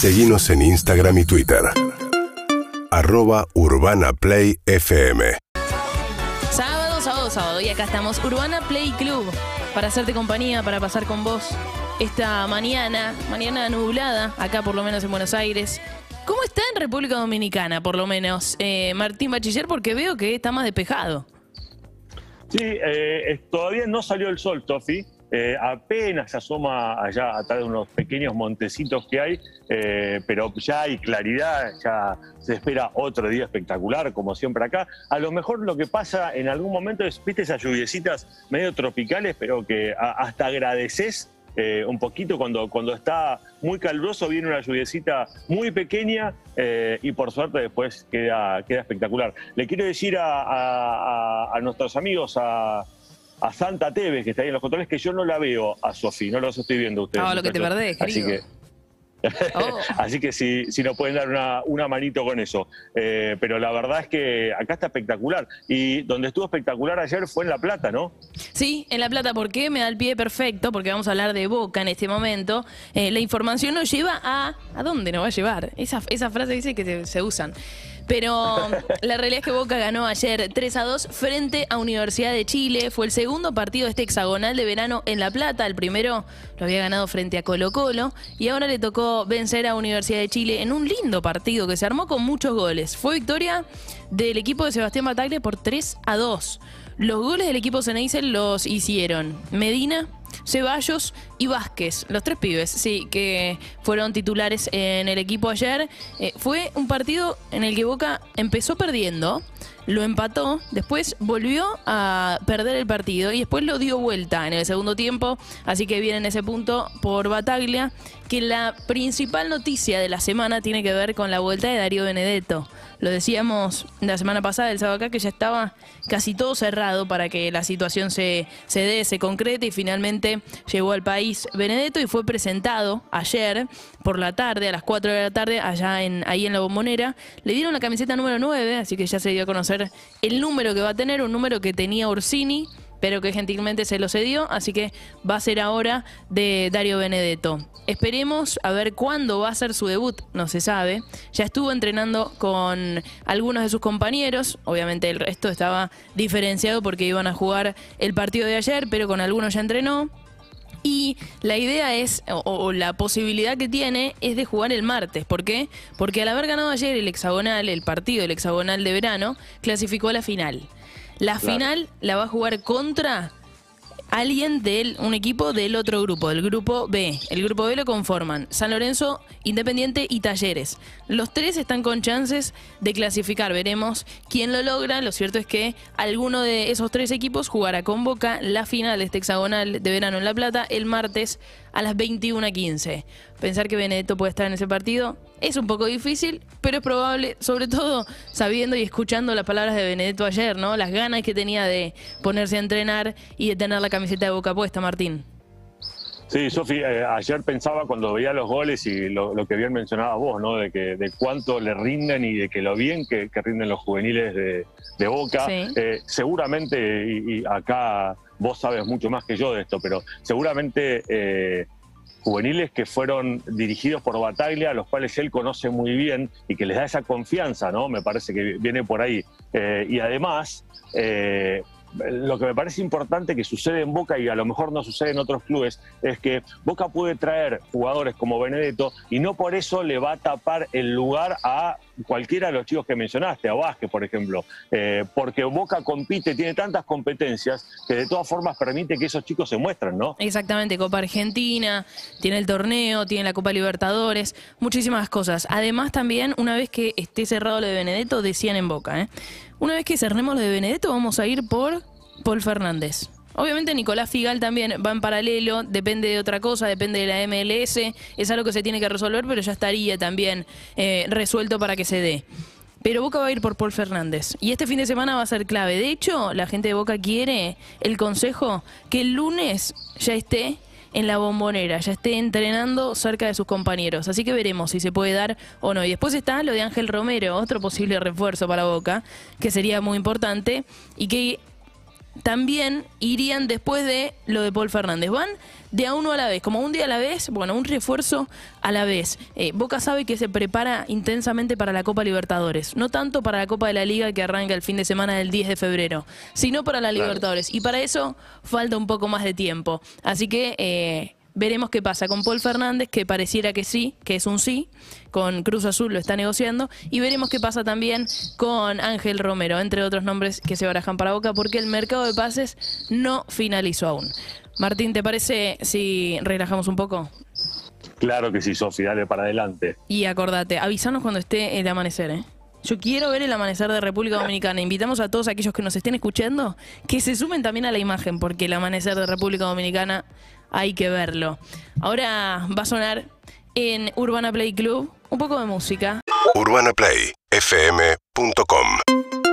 Seguimos en Instagram y Twitter. Arroba Urbana Play FM. Sábado, sábado, sábado. Y acá estamos, Urbana Play Club, para hacerte compañía, para pasar con vos esta mañana, mañana nublada, acá por lo menos en Buenos Aires. ¿Cómo está en República Dominicana, por lo menos, eh, Martín Bachiller? Porque veo que está más despejado. Sí, eh, todavía no salió el sol, Tofi. Eh, apenas asoma allá atrás de unos pequeños montecitos que hay, eh, pero ya hay claridad, ya se espera otro día espectacular, como siempre acá. A lo mejor lo que pasa en algún momento es, viste, esas lluviecitas medio tropicales, pero que hasta agradeces eh, un poquito cuando, cuando está muy caluroso, viene una lluviecita muy pequeña y por suerte después queda, queda espectacular. Le quiero decir a nuestros amigos, a a Santa Teves, que está ahí en los controles, que yo no la veo a Sofi, no los estoy viendo ustedes. Ah, lo que te perdés, Así que, oh. Así que si, si nos pueden dar una, una manito con eso. Eh, pero la verdad es que acá está espectacular. Y donde estuvo espectacular ayer fue en La Plata, ¿no? Sí, en La Plata. ¿Por qué? Me da el pie perfecto, porque vamos a hablar de Boca en este momento. Eh, la información nos lleva a... ¿A dónde nos va a llevar? Esa, esa frase dice que se usan. Pero la realidad es que Boca ganó ayer 3 a 2 frente a Universidad de Chile. Fue el segundo partido de este hexagonal de verano en La Plata. El primero lo había ganado frente a Colo Colo. Y ahora le tocó vencer a Universidad de Chile en un lindo partido que se armó con muchos goles. Fue victoria del equipo de Sebastián Bataglia por 3 a 2. Los goles del equipo Ceneice los hicieron Medina, Ceballos y Vázquez, los tres pibes, sí, que fueron titulares en el equipo ayer. Eh, fue un partido en el que Boca empezó perdiendo, lo empató, después volvió a perder el partido y después lo dio vuelta en el segundo tiempo, así que viene en ese punto por Bataglia, que la principal noticia de la semana tiene que ver con la vuelta de Darío Benedetto. Lo decíamos la semana pasada, el sábado acá, que ya estaba casi todo cerrado para que la situación se, se dé, se concrete y finalmente llegó al país Benedetto y fue presentado ayer por la tarde, a las 4 de la tarde, allá en, ahí en la bombonera. Le dieron la camiseta número 9, así que ya se dio a conocer el número que va a tener, un número que tenía Orsini pero que gentilmente se lo cedió, así que va a ser ahora de Dario Benedetto. Esperemos a ver cuándo va a ser su debut, no se sabe. Ya estuvo entrenando con algunos de sus compañeros, obviamente el resto estaba diferenciado porque iban a jugar el partido de ayer, pero con algunos ya entrenó. Y la idea es, o, la posibilidad que tiene, es de jugar el martes. ¿Por qué? Porque al haber ganado ayer el hexagonal, el partido del hexagonal de verano, clasificó a la final. La final la va a jugar contra alguien de un equipo del otro grupo, del grupo B. El grupo B lo conforman San Lorenzo, Independiente y Talleres. Los tres están con chances de clasificar. Veremos quién lo logra. Lo cierto es que alguno de esos tres equipos jugará con Boca la final de este hexagonal de verano en La Plata el martes a las 21.15. Pensar que Benedetto puede estar en ese partido es un poco difícil, pero es probable, sobre todo sabiendo y escuchando las palabras de Benedetto ayer, ¿no? Las ganas que tenía de ponerse a entrenar y de tener la camiseta de boca puesta, Martín. Sí, Sofi, eh, ayer pensaba cuando veía los goles y lo, que bien mencionabas vos, ¿no? De que de cuánto le rinden y de que lo bien que, rinden los juveniles de, Boca. Eh, seguramente, y, acá vos sabes mucho más que yo de esto, pero seguramente eh, juveniles que fueron dirigidos por Bataglia, a los cuales él conoce muy bien y que les da esa confianza, ¿no? Me parece que viene por ahí. y además, lo que me parece importante que sucede en Boca y a lo mejor no sucede en otros clubes es que Boca puede traer jugadores como Benedetto y no por eso le va a tapar el lugar a cualquiera de los chicos que mencionaste, a Vázquez, por ejemplo, eh, porque Boca compite, tiene tantas competencias que de todas formas permite que esos chicos se muestren, ¿no? Exactamente, Copa Argentina, tiene el torneo, tiene la Copa Libertadores, muchísimas cosas. Además también, una vez que esté cerrado lo de Benedetto, decían en Boca, ¿eh? Una vez que cerremos lo de Benedetto, vamos a ir por Paul Fernández. Obviamente Nicolás Figal también va en paralelo, depende de otra cosa, depende de la MLS, es algo que se tiene que resolver, pero ya estaría también eh, resuelto para que se dé. Pero Boca va a ir por Paul Fernández. Y este fin de semana va a ser clave. De hecho, la gente de Boca quiere el consejo que el lunes ya esté en la bombonera, ya esté entrenando cerca de sus compañeros. Así que veremos si se puede dar o no. Y después está lo de Ángel Romero, otro posible refuerzo para Boca, que sería muy importante y que también irían después de lo de Paul Fernández. Van de a uno a la vez, como un día a la vez, bueno, un refuerzo a la vez. Eh, Boca sabe que se prepara intensamente para la Copa Libertadores, no tanto para la Copa de la Liga que arranca el fin de semana del 10 de febrero, sino para la Libertadores. Y para eso falta un poco más de tiempo. Así que... Eh, veremos qué pasa con Paul Fernández, que pareciera que sí, que es un sí, con Cruz Azul lo está negociando, y veremos qué pasa también con Ángel Romero, entre otros nombres que se barajan para Boca, porque el mercado de pases no finalizó aún. Martín, ¿te parece si relajamos un poco? Claro que sí, Sofía, dale para adelante. Y acordate, avísanos cuando esté el amanecer, ¿eh? Yo quiero ver el amanecer de República Dominicana. Invitamos a todos aquellos que nos estén escuchando que se sumen también a la imagen, porque el amanecer de República Dominicana hay que verlo. Ahora va a sonar en Urbana Play Club un poco de música. UrbanaPlayFM.com